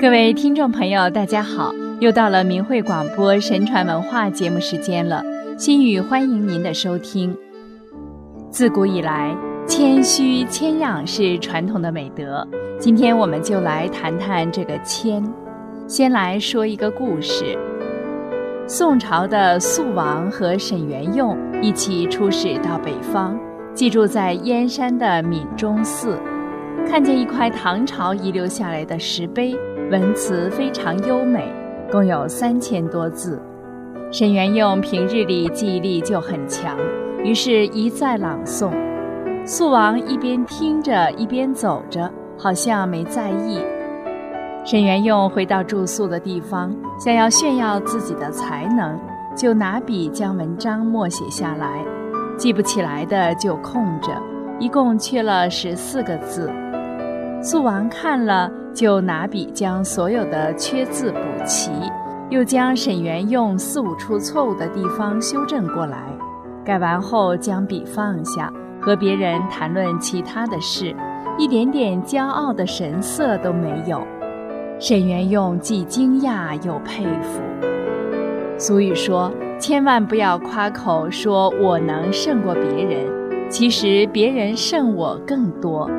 各位听众朋友，大家好！又到了明慧广播神传文化节目时间了，心语欢迎您的收听。自古以来，谦虚谦让是传统的美德。今天我们就来谈谈这个谦。先来说一个故事：宋朝的肃王和沈元用一起出使到北方，寄住在燕山的闽中寺，看见一块唐朝遗留下来的石碑。文辞非常优美，共有三千多字。沈元用平日里记忆力就很强，于是一再朗诵。肃王一边听着，一边走着，好像没在意。沈元用回到住宿的地方，想要炫耀自己的才能，就拿笔将文章默写下来，记不起来的就空着，一共缺了十四个字。素王看了。就拿笔将所有的缺字补齐，又将沈元用四五处错误的地方修正过来。改完后，将笔放下，和别人谈论其他的事，一点点骄傲的神色都没有。沈元用既惊讶又佩服。俗语说：“千万不要夸口说我能胜过别人，其实别人胜我更多。”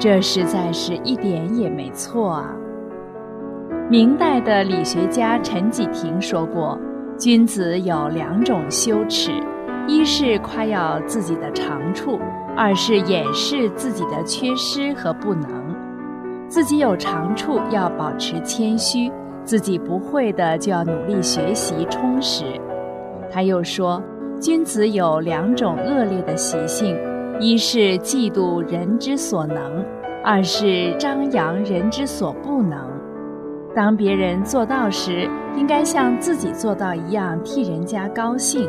这实在是一点也没错啊！明代的理学家陈济庭说过：“君子有两种羞耻，一是夸耀自己的长处，二是掩饰自己的缺失和不能。自己有长处要保持谦虚，自己不会的就要努力学习充实。”他又说：“君子有两种恶劣的习性。”一是嫉妒人之所能，二是张扬人之所不能。当别人做到时，应该像自己做到一样替人家高兴；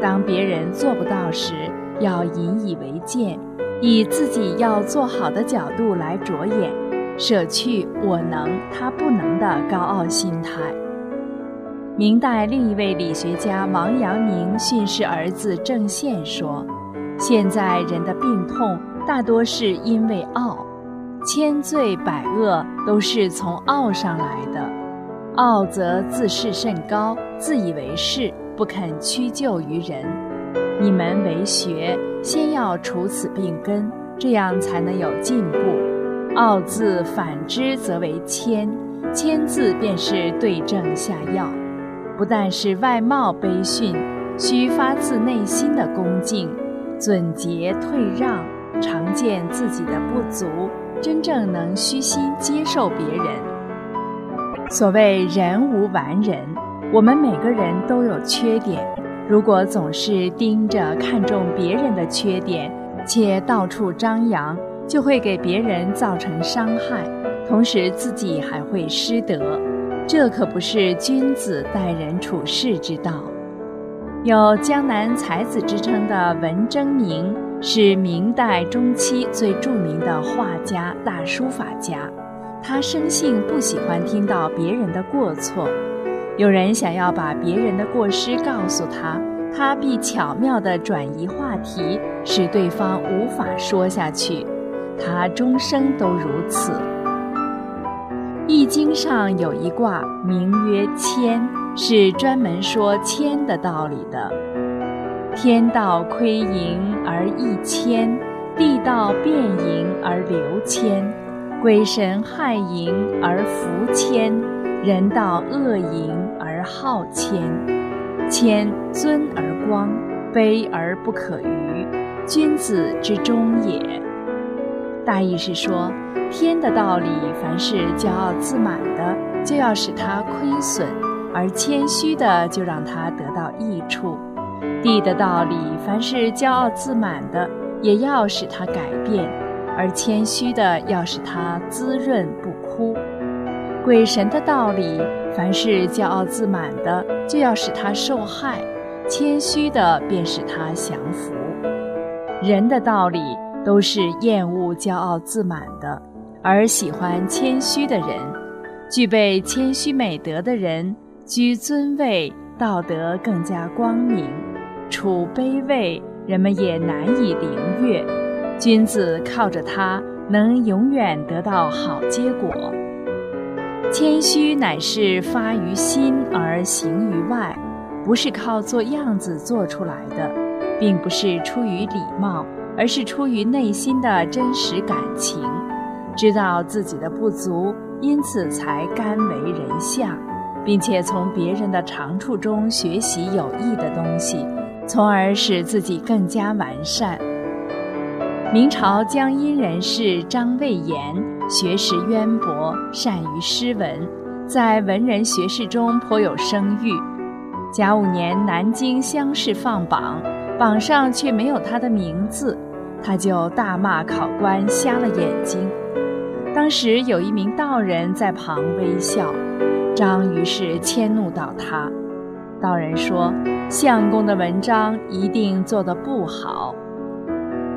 当别人做不到时，要引以为戒，以自己要做好的角度来着眼，舍去我能他不能的高傲心态。明代另一位理学家王阳明训示儿子郑宪说。现在人的病痛大多是因为傲，千罪百恶都是从傲上来的。傲则自视甚高，自以为是，不肯屈就于人。你们为学，先要除此病根，这样才能有进步。傲字反之则为谦，谦字便是对症下药，不但是外貌卑逊，需发自内心的恭敬。尊节退让，常见自己的不足，真正能虚心接受别人。所谓人无完人，我们每个人都有缺点。如果总是盯着看重别人的缺点，且到处张扬，就会给别人造成伤害，同时自己还会失德。这可不是君子待人处事之道。有江南才子之称的文征明，是明代中期最著名的画家、大书法家。他生性不喜欢听到别人的过错，有人想要把别人的过失告诉他，他必巧妙地转移话题，使对方无法说下去。他终生都如此。《易经》上有一卦，名曰谦。是专门说谦的道理的。天道亏盈而益谦，地道变盈而流谦，鬼神害盈而福谦，人道恶盈而好谦。谦尊而光，卑而不可逾，君子之中也。大意是说，天的道理，凡是骄傲自满的，就要使他亏损。而谦虚的就让他得到益处，地的道理，凡是骄傲自满的，也要使他改变；而谦虚的要使他滋润不枯。鬼神的道理，凡是骄傲自满的，就要使他受害；谦虚的便使他降服。人的道理都是厌恶骄傲自满的，而喜欢谦虚的人。具备谦虚美德的人。居尊位，道德更加光明；处卑位，人们也难以凌越。君子靠着他，能永远得到好结果。谦虚乃是发于心而行于外，不是靠做样子做出来的，并不是出于礼貌，而是出于内心的真实感情。知道自己的不足，因此才甘为人下，并且从别人的长处中学习有益的东西，从而使自己更加完善。明朝江阴人士张魏言，学识渊博，善于诗文，在文人学士中颇有声誉。甲午年南京乡试放榜，榜上却没有他的名字，他就大骂考官瞎了眼睛。当时有一名道人在旁微笑，张于是迁怒到他。道人说：“相公的文章一定做得不好。”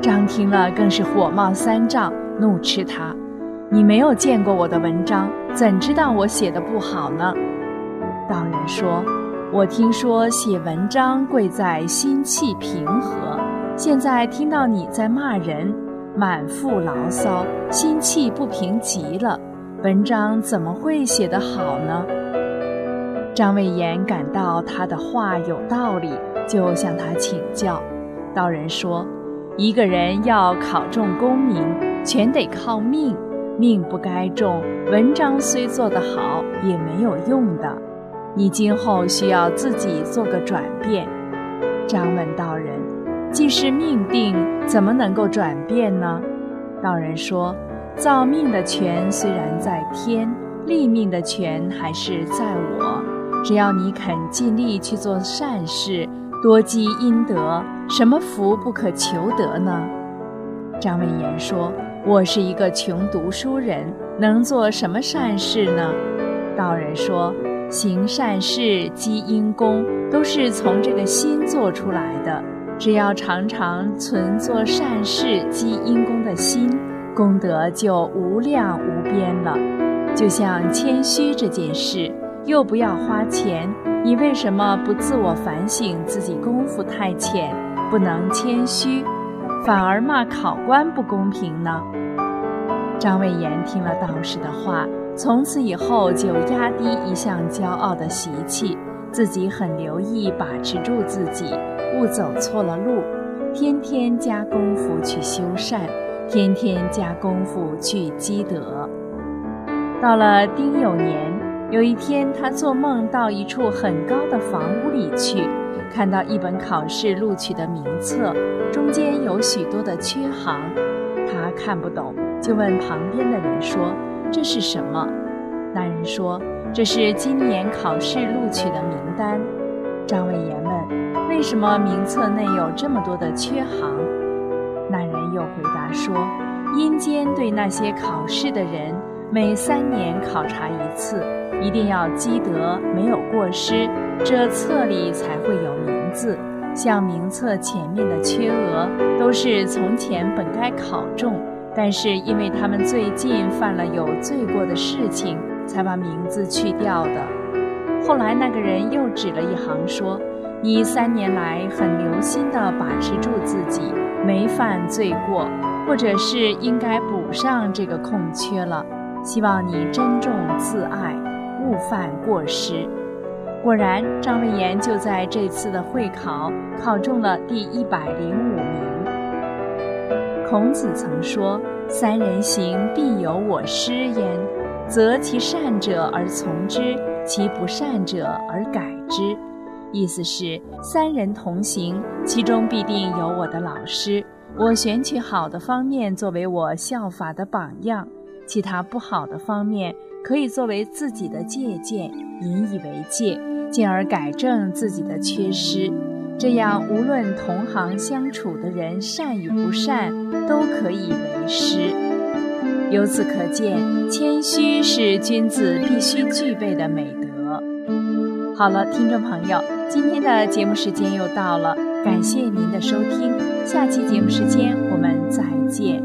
张听了更是火冒三丈，怒斥他：“你没有见过我的文章，怎知道我写的不好呢？”道人说：“我听说写文章贵在心气平和，现在听到你在骂人。”满腹牢骚，心气不平极了，文章怎么会写得好呢？张魏言感到他的话有道理，就向他请教。道人说：“一个人要考中功名，全得靠命，命不该中，文章虽做得好也没有用的。你今后需要自己做个转变。”张问道人。既是命定，怎么能够转变呢？道人说：“造命的权虽然在天，立命的权还是在我。只要你肯尽力去做善事，多积阴德，什么福不可求得呢？”张文言说：“我是一个穷读书人，能做什么善事呢？”道人说：“行善事积阴功，都是从这个心做出来的。”只要常常存做善事积阴功的心，功德就无量无边了。就像谦虚这件事，又不要花钱，你为什么不自我反省自己功夫太浅，不能谦虚，反而骂考官不公平呢？张魏言听了道士的话，从此以后就压低一向骄傲的习气。自己很留意把持住自己，勿走错了路，天天加功夫去修善，天天加功夫去积德。到了丁酉年，有一天，他做梦到一处很高的房屋里去，看到一本考试录取的名册，中间有许多的缺行，他看不懂，就问旁边的人说：“这是什么？”那人说。这是今年考试录取的名单。张伟言问：“为什么名册内有这么多的缺行？”那人又回说：“阴间对那些考试的人，每三年考察一次，一定要积德，没有过失，这册里才会有名字。像名册前面的缺额，都是从前本该考中，但是因为他们最近犯了有罪过的事情。”才把名字去掉的。后来那个人又指了一行说：“你三年来很留心地把持住自己，没犯罪过，或者是应该补上这个空缺了。希望你珍重自爱，勿犯过失。”果然，张魏言就在这次的会考考中了第一百零五名。孔子曾说：“三人行，必有我师焉。”择其善者而从之，其不善者而改之。意思是三人同行，其中必定有我的老师。我选取好的方面作为我效法的榜样，其他不好的方面可以作为自己的借鉴，引以为戒，进而改正自己的缺失。这样，无论同行相处的人善与不善，都可以为师。由此可见，谦虚是君子必须具备的美德。好了，听众朋友，今天的节目时间又到了，感谢您的收听，下期节目时间我们再见。